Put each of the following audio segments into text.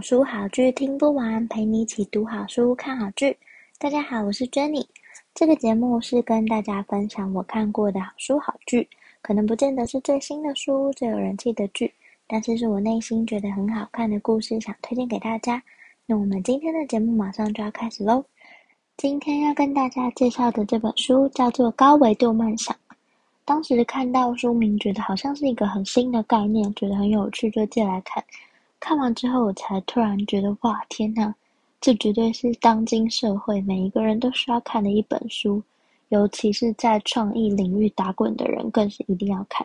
好书好剧听不完，陪你一起读好书、看好剧。大家好，我是 Jenny。这个节目是跟大家分享我看过的好书好剧，可能不见得是最新的书、最有人气的剧，但是是我内心觉得很好看的故事，想推荐给大家。那我们今天的节目马上就要开始喽。今天要跟大家介绍的这本书叫做《高维度梦想》。当时看到书名，觉得好像是一个很新的概念，觉得很有趣，就借来看。看完之后，我才突然觉得，哇，天呐，这绝对是当今社会每一个人都需要看的一本书，尤其是在创意领域打滚的人，更是一定要看。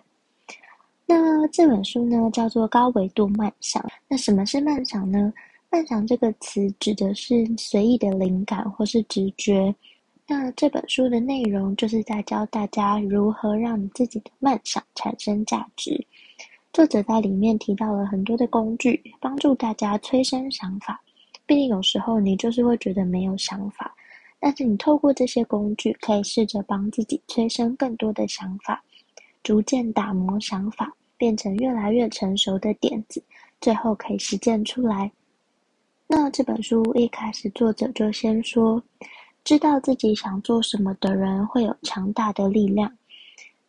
那这本书呢，叫做《高维度梦想》。那什么是梦想呢？梦想这个词指的是随意的灵感或是直觉。那这本书的内容就是在教大家如何让你自己的梦想产生价值。作者在里面提到了很多的工具，帮助大家催生想法。毕竟有时候你就是会觉得没有想法，但是你透过这些工具，可以试着帮自己催生更多的想法，逐渐打磨想法，变成越来越成熟的点子，最后可以实践出来。那这本书一开始作者就先说，知道自己想做什么的人会有强大的力量。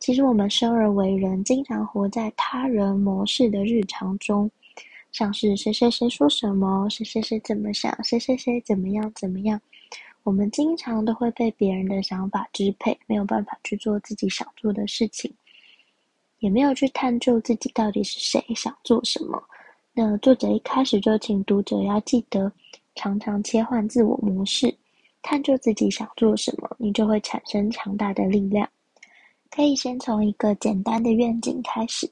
其实我们生而为人，经常活在他人模式的日常中，像是谁谁谁说什么，谁谁谁怎么想，谁谁谁怎么样怎么样。我们经常都会被别人的想法支配，没有办法去做自己想做的事情，也没有去探究自己到底是谁，想做什么。那作者一开始就请读者要记得，常常切换自我模式，探究自己想做什么，你就会产生强大的力量。可以先从一个简单的愿景开始，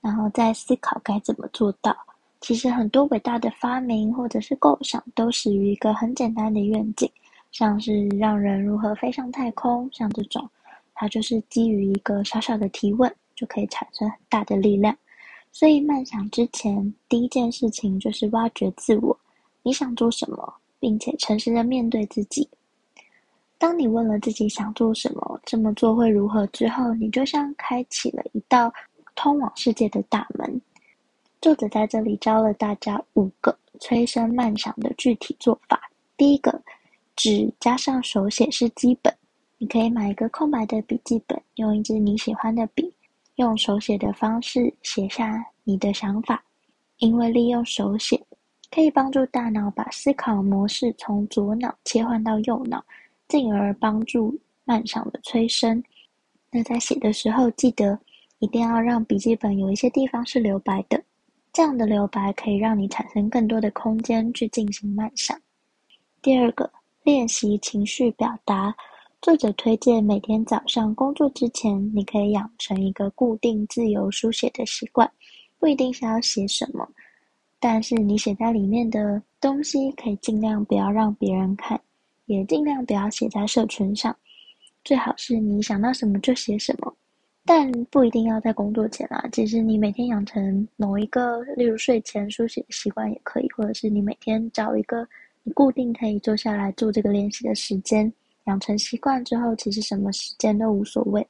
然后再思考该怎么做到。其实很多伟大的发明或者是构想都始于一个很简单的愿景，像是让人如何飞上太空，像这种，它就是基于一个小小的提问，就可以产生很大的力量。所以，梦想之前第一件事情就是挖掘自我，你想做什么，并且诚实的面对自己。当你问了自己想做什么，这么做会如何之后，你就像开启了一道通往世界的大门。作者在这里教了大家五个催生梦想的具体做法。第一个，纸加上手写是基本，你可以买一个空白的笔记本，用一支你喜欢的笔，用手写的方式写下你的想法。因为利用手写，可以帮助大脑把思考模式从左脑切换到右脑。进而帮助慢想的催生。那在写的时候，记得一定要让笔记本有一些地方是留白的，这样的留白可以让你产生更多的空间去进行慢想。第二个，练习情绪表达。作者推荐每天早上工作之前，你可以养成一个固定自由书写的习惯，不一定是要写什么，但是你写在里面的东西，可以尽量不要让别人看。也尽量不要写在社群上，最好是你想到什么就写什么，但不一定要在工作前啊。其实你每天养成某一个，例如睡前书写的习惯也可以，或者是你每天找一个你固定可以坐下来做这个练习的时间，养成习惯之后，其实什么时间都无所谓。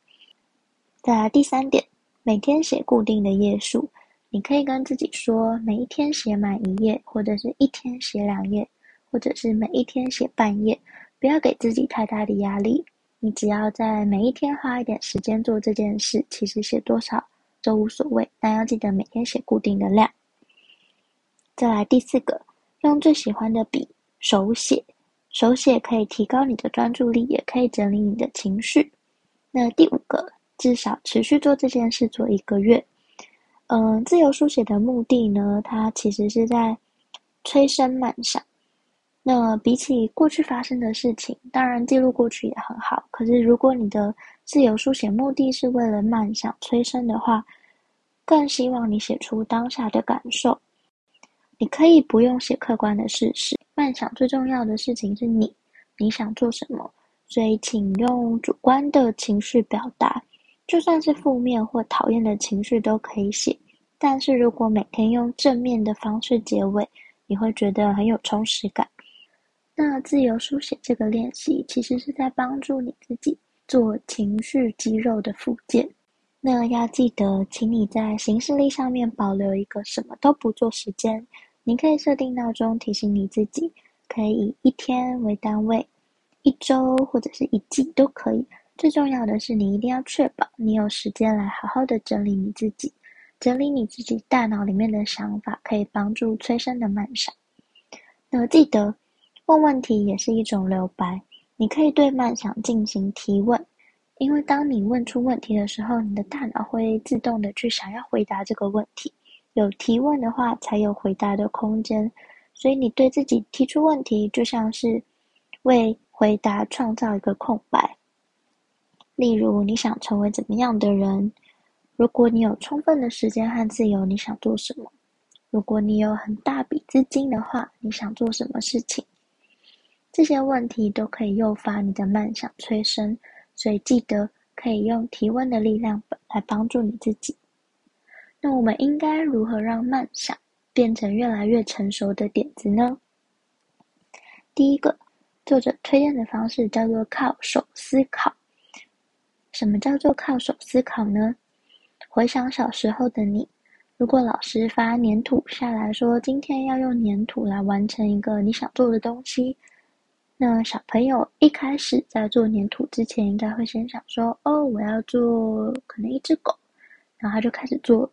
再来第三点，每天写固定的页数，你可以跟自己说，每一天写满一页，或者是一天写两页。或者是每一天写半页，不要给自己太大的压力。你只要在每一天花一点时间做这件事，其实写多少都无所谓。但要记得每天写固定的量。再来第四个，用最喜欢的笔手写，手写可以提高你的专注力，也可以整理你的情绪。那第五个，至少持续做这件事做一个月。嗯，自由书写的目的呢，它其实是在催生梦想。那比起过去发生的事情，当然记录过去也很好。可是如果你的自由书写目的是为了梦想催生的话，更希望你写出当下的感受。你可以不用写客观的事实，慢想最重要的事情是你，你想做什么，所以请用主观的情绪表达，就算是负面或讨厌的情绪都可以写。但是如果每天用正面的方式结尾，你会觉得很有充实感。那自由书写这个练习，其实是在帮助你自己做情绪肌肉的复健。那要记得，请你在行事历上面保留一个什么都不做时间。你可以设定闹钟提醒你自己，可以以一天为单位，一周或者是一季都可以。最重要的是，你一定要确保你有时间来好好的整理你自己，整理你自己大脑里面的想法，可以帮助催生的慢闪。那记得。问问题也是一种留白，你可以对慢想进行提问，因为当你问出问题的时候，你的大脑会自动的去想要回答这个问题。有提问的话，才有回答的空间。所以你对自己提出问题，就像是为回答创造一个空白。例如，你想成为怎么样的人？如果你有充分的时间和自由，你想做什么？如果你有很大笔资金的话，你想做什么事情？这些问题都可以诱发你的慢想催生，所以记得可以用提问的力量来帮助你自己。那我们应该如何让慢想变成越来越成熟的点子呢？第一个，作者推荐的方式叫做靠手思考。什么叫做靠手思考呢？回想小时候的你，如果老师发黏土下来说，今天要用黏土来完成一个你想做的东西。那小朋友一开始在做黏土之前，应该会先想说：“哦，我要做可能一只狗。”然后他就开始做，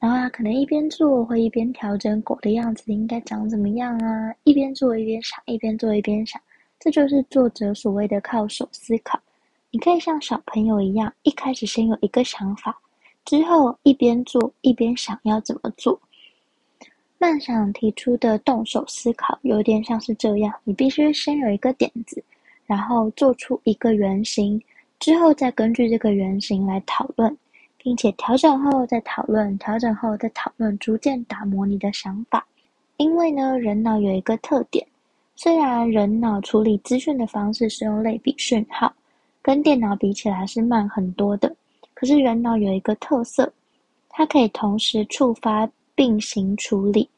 然后他可能一边做会一边调整狗的样子应该长怎么样啊，一边做一边想，一边做一边想，这就是作者所谓的靠手思考。你可以像小朋友一样，一开始先有一个想法，之后一边做一边想要怎么做。慢想提出的动手思考有点像是这样：你必须先有一个点子，然后做出一个原型，之后再根据这个原型来讨论，并且调整后再讨论，调整后再讨论，逐渐打磨你的想法。因为呢，人脑有一个特点，虽然人脑处理资讯的方式是用类比讯号，跟电脑比起来是慢很多的，可是人脑有一个特色，它可以同时触发并行处理。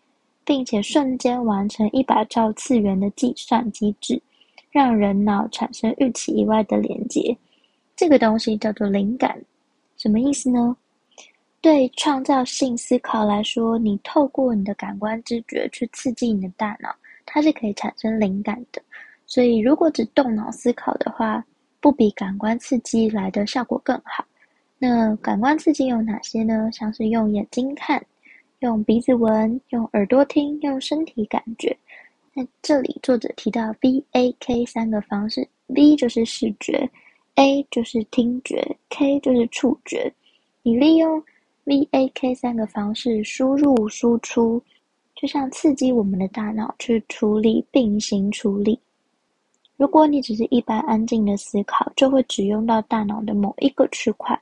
并且瞬间完成一百兆次元的计算机制，让人脑产生预期以外的连接。这个东西叫做灵感，什么意思呢？对创造性思考来说，你透过你的感官知觉去刺激你的大脑，它是可以产生灵感的。所以，如果只动脑思考的话，不比感官刺激来的效果更好。那感官刺激有哪些呢？像是用眼睛看。用鼻子闻，用耳朵听，用身体感觉。在这里，作者提到 V A K 三个方式，V 就是视觉，A 就是听觉，K 就是触觉。你利用 V A K 三个方式输入输出，就像刺激我们的大脑去处理并行处理。如果你只是一般安静的思考，就会只用到大脑的某一个区块。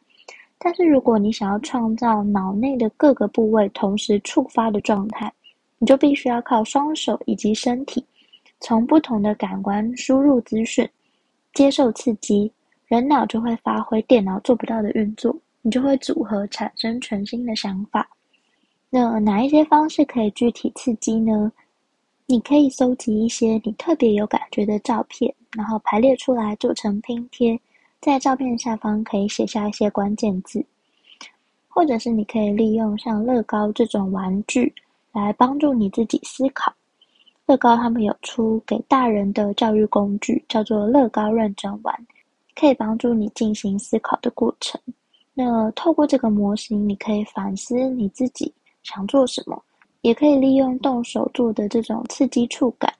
但是如果你想要创造脑内的各个部位同时触发的状态，你就必须要靠双手以及身体，从不同的感官输入资讯，接受刺激，人脑就会发挥电脑做不到的运作，你就会组合产生全新的想法。那哪一些方式可以具体刺激呢？你可以搜集一些你特别有感觉的照片，然后排列出来做成拼贴。在照片下方可以写下一些关键字，或者是你可以利用像乐高这种玩具来帮助你自己思考。乐高他们有出给大人的教育工具，叫做乐高认真玩，可以帮助你进行思考的过程。那透过这个模型，你可以反思你自己想做什么，也可以利用动手做的这种刺激触感，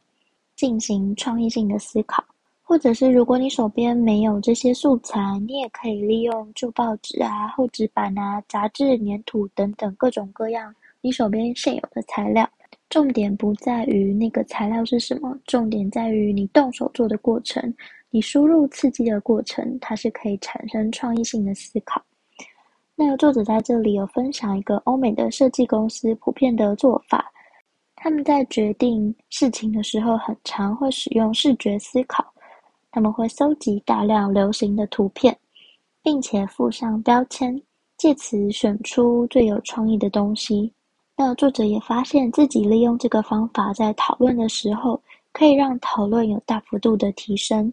进行创意性的思考。或者是如果你手边没有这些素材，你也可以利用旧报纸啊、厚纸板啊、杂志、粘土等等各种各样你手边现有的材料。重点不在于那个材料是什么，重点在于你动手做的过程，你输入刺激的过程，它是可以产生创意性的思考。那作者在这里有分享一个欧美的设计公司普遍的做法，他们在决定事情的时候，很常会使用视觉思考。他们会搜集大量流行的图片，并且附上标签，借此选出最有创意的东西。那作者也发现自己利用这个方法在讨论的时候，可以让讨论有大幅度的提升。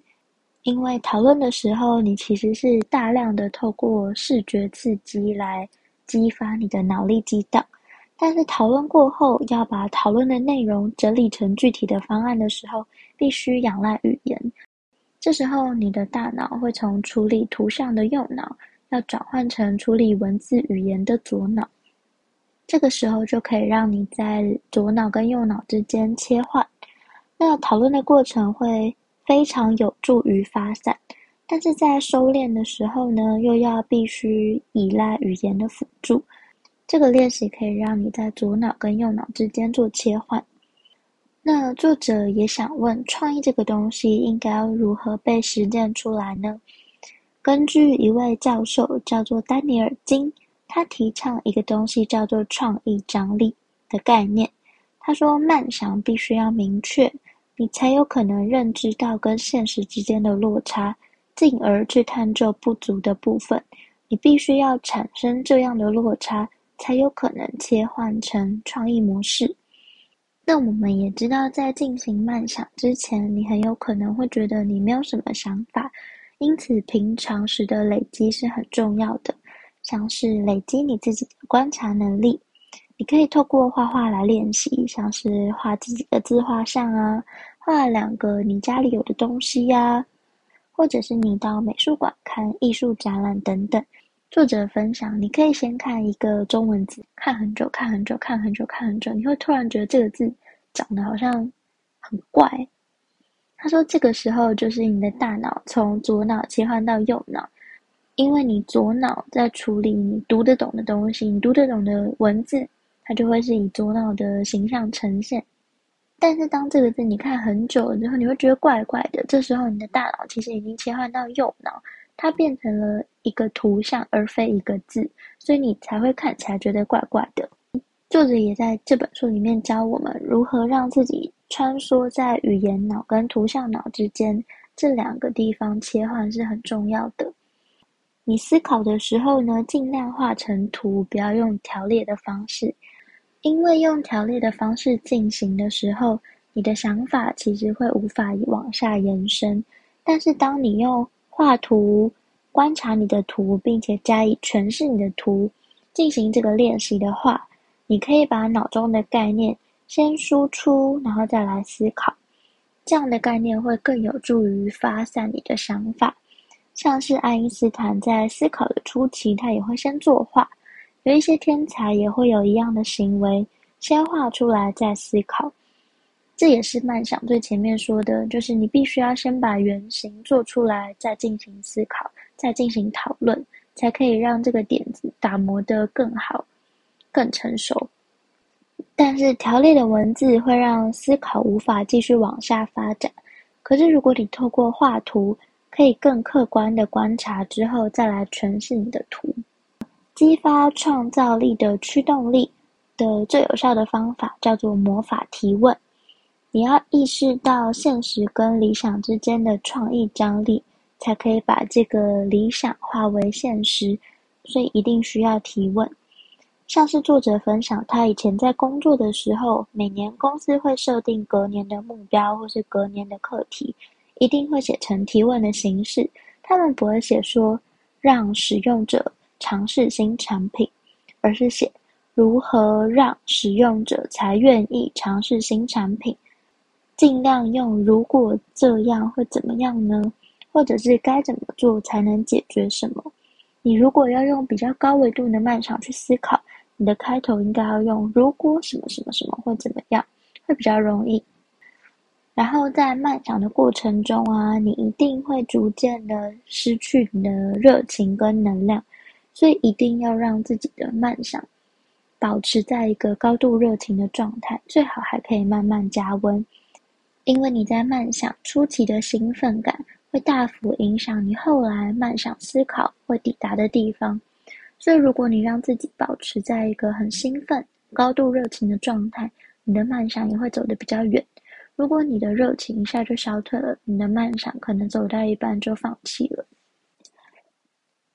因为讨论的时候，你其实是大量的透过视觉刺激来激发你的脑力激荡。但是讨论过后，要把讨论的内容整理成具体的方案的时候，必须仰赖语言。这时候，你的大脑会从处理图像的右脑，要转换成处理文字语言的左脑。这个时候，就可以让你在左脑跟右脑之间切换。那讨论的过程会非常有助于发散，但是在收敛的时候呢，又要必须依赖语言的辅助。这个练习可以让你在左脑跟右脑之间做切换。那作者也想问，创意这个东西应该要如何被实践出来呢？根据一位教授叫做丹尼尔金，他提倡一个东西叫做创意张力的概念。他说，梦想必须要明确，你才有可能认知到跟现实之间的落差，进而去探究不足的部分。你必须要产生这样的落差，才有可能切换成创意模式。那我们也知道，在进行慢想之前，你很有可能会觉得你没有什么想法，因此平常时的累积是很重要的，像是累积你自己的观察能力，你可以透过画画来练习，像是画自己的自画像啊，画两个你家里有的东西呀、或者是你到美术馆看艺术展览等等。作者分享，你可以先看一个中文字，看很久，看很久，看很久，看很久，你会突然觉得这个字长得好像很怪。他说，这个时候就是你的大脑从左脑切换到右脑，因为你左脑在处理你读得懂的东西，你读得懂的文字，它就会是以左脑的形象呈现。但是当这个字你看很久了之后，你会觉得怪怪的。这时候你的大脑其实已经切换到右脑。它变成了一个图像，而非一个字，所以你才会看起来觉得怪怪的。作者也在这本书里面教我们如何让自己穿梭在语言脑跟图像脑之间，这两个地方切换是很重要的。你思考的时候呢，尽量画成图，不要用条列的方式，因为用条列的方式进行的时候，你的想法其实会无法往下延伸。但是当你用画图，观察你的图，并且加以诠释你的图，进行这个练习的话，你可以把脑中的概念先输出，然后再来思考。这样的概念会更有助于发散你的想法。像是爱因斯坦在思考的初期，他也会先作画。有一些天才也会有一样的行为，先画出来再思考。这也是慢想最前面说的，就是你必须要先把原型做出来，再进行思考，再进行讨论，才可以让这个点子打磨得更好、更成熟。但是条列的文字会让思考无法继续往下发展。可是如果你透过画图，可以更客观的观察之后，再来诠释你的图，激发创造力的驱动力的最有效的方法叫做魔法提问。你要意识到现实跟理想之间的创意张力，才可以把这个理想化为现实，所以一定需要提问。像是作者分享，他以前在工作的时候，每年公司会设定隔年的目标或是隔年的课题，一定会写成提问的形式。他们不会写说让使用者尝试新产品，而是写如何让使用者才愿意尝试新产品。尽量用“如果这样会怎么样呢？”或者是该怎么做才能解决什么？你如果要用比较高维度的漫长去思考，你的开头应该要用“如果什么什么什么会怎么样”，会比较容易。然后在慢想的过程中啊，你一定会逐渐的失去你的热情跟能量，所以一定要让自己的慢想保持在一个高度热情的状态，最好还可以慢慢加温。因为你在慢想初期的兴奋感，会大幅影响你后来慢想思考会抵达的地方。所以，如果你让自己保持在一个很兴奋、高度热情的状态，你的梦想也会走得比较远。如果你的热情一下就消退了，你的梦想可能走到一半就放弃了。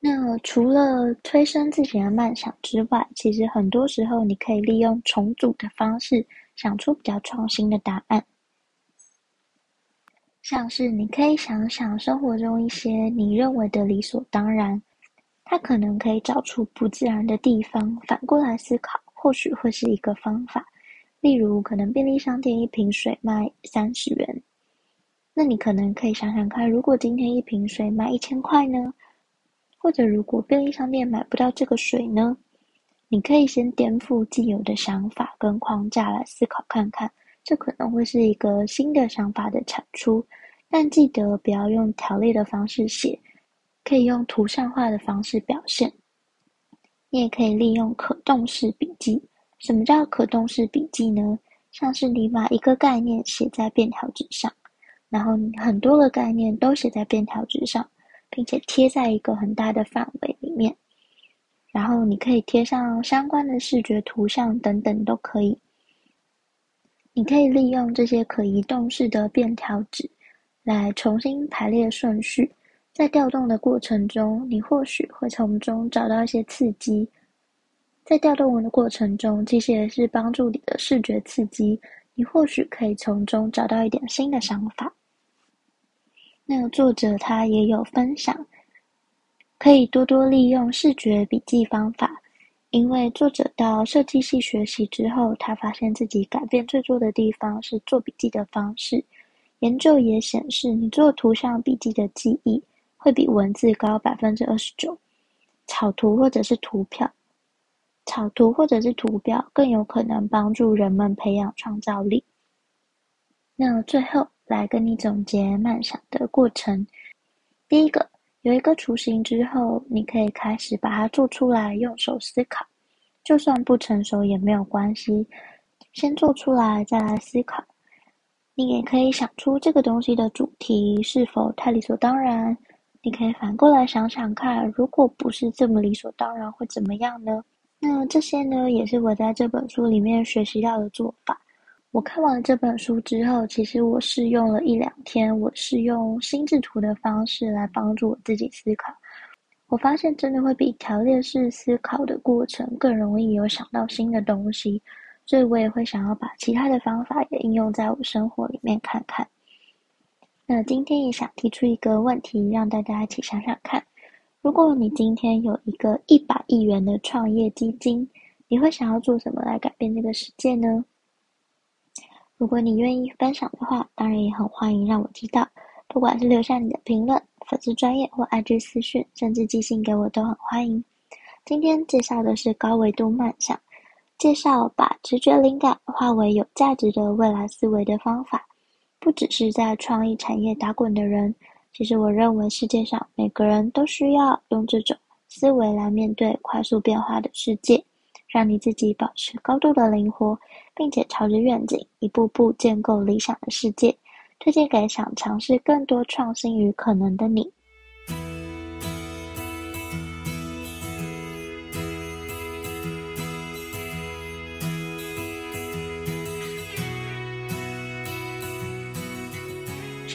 那除了推升自己的梦想之外，其实很多时候你可以利用重组的方式，想出比较创新的答案。像是你可以想想生活中一些你认为的理所当然，它可能可以找出不自然的地方，反过来思考，或许会是一个方法。例如，可能便利商店一瓶水卖三十元，那你可能可以想想看，如果今天一瓶水卖一千块呢？或者如果便利商店买不到这个水呢？你可以先颠覆既有的想法跟框架来思考看看，这可能会是一个新的想法的产出。但记得不要用条列的方式写，可以用图像化的方式表现。你也可以利用可动式笔记。什么叫可动式笔记呢？像是你把一个概念写在便条纸上，然后你很多个概念都写在便条纸上。并且贴在一个很大的范围里面，然后你可以贴上相关的视觉图像等等都可以。你可以利用这些可移动式的便条纸来重新排列顺序，在调动的过程中，你或许会从中找到一些刺激。在调动的过程中，其实也是帮助你的视觉刺激，你或许可以从中找到一点新的想法。那个作者他也有分享，可以多多利用视觉笔记方法，因为作者到设计系学习之后，他发现自己改变最多的地方是做笔记的方式。研究也显示，你做图像笔记的记忆会比文字高百分之二十九。草图或者是图表，草图或者是图表更有可能帮助人们培养创造力。那最后。来跟你总结梦想的过程。第一个，有一个雏形之后，你可以开始把它做出来，用手思考。就算不成熟也没有关系，先做出来再来思考。你也可以想出这个东西的主题是否太理所当然。你可以反过来想想看，如果不是这么理所当然，会怎么样呢？那这些呢，也是我在这本书里面学习到的做法。我看完了这本书之后，其实我试用了一两天，我是用心智图的方式来帮助我自己思考。我发现真的会比条列式思考的过程更容易有想到新的东西，所以我也会想要把其他的方法也应用在我生活里面看看。那今天也想提出一个问题，让大家一起想想看：如果你今天有一个一百亿元的创业基金，你会想要做什么来改变这个世界呢？如果你愿意分享的话，当然也很欢迎让我知道。不管是留下你的评论、粉丝专业或 IG 私讯，甚至寄信给我都很欢迎。今天介绍的是高维度漫想，介绍把直觉灵感化为有价值的未来思维的方法。不只是在创意产业打滚的人，其实我认为世界上每个人都需要用这种思维来面对快速变化的世界。让你自己保持高度的灵活，并且朝着愿景一步步建构理想的世界。推荐给想尝试更多创新与可能的你。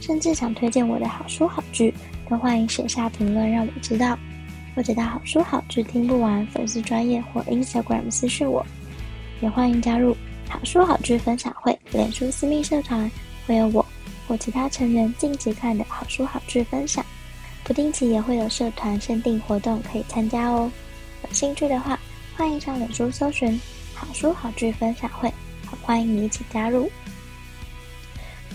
甚至想推荐我的好书好剧，都欢迎写下评论让我知道，或者到好书好剧听不完粉丝专页或 Instagram 私讯我。也欢迎加入好书好剧分享会脸书私密社团，会有我或其他成员近期看的好书好剧分享，不定期也会有社团限定活动可以参加哦。有兴趣的话，欢迎上脸书搜寻好书好剧分享会，好欢迎你一起加入。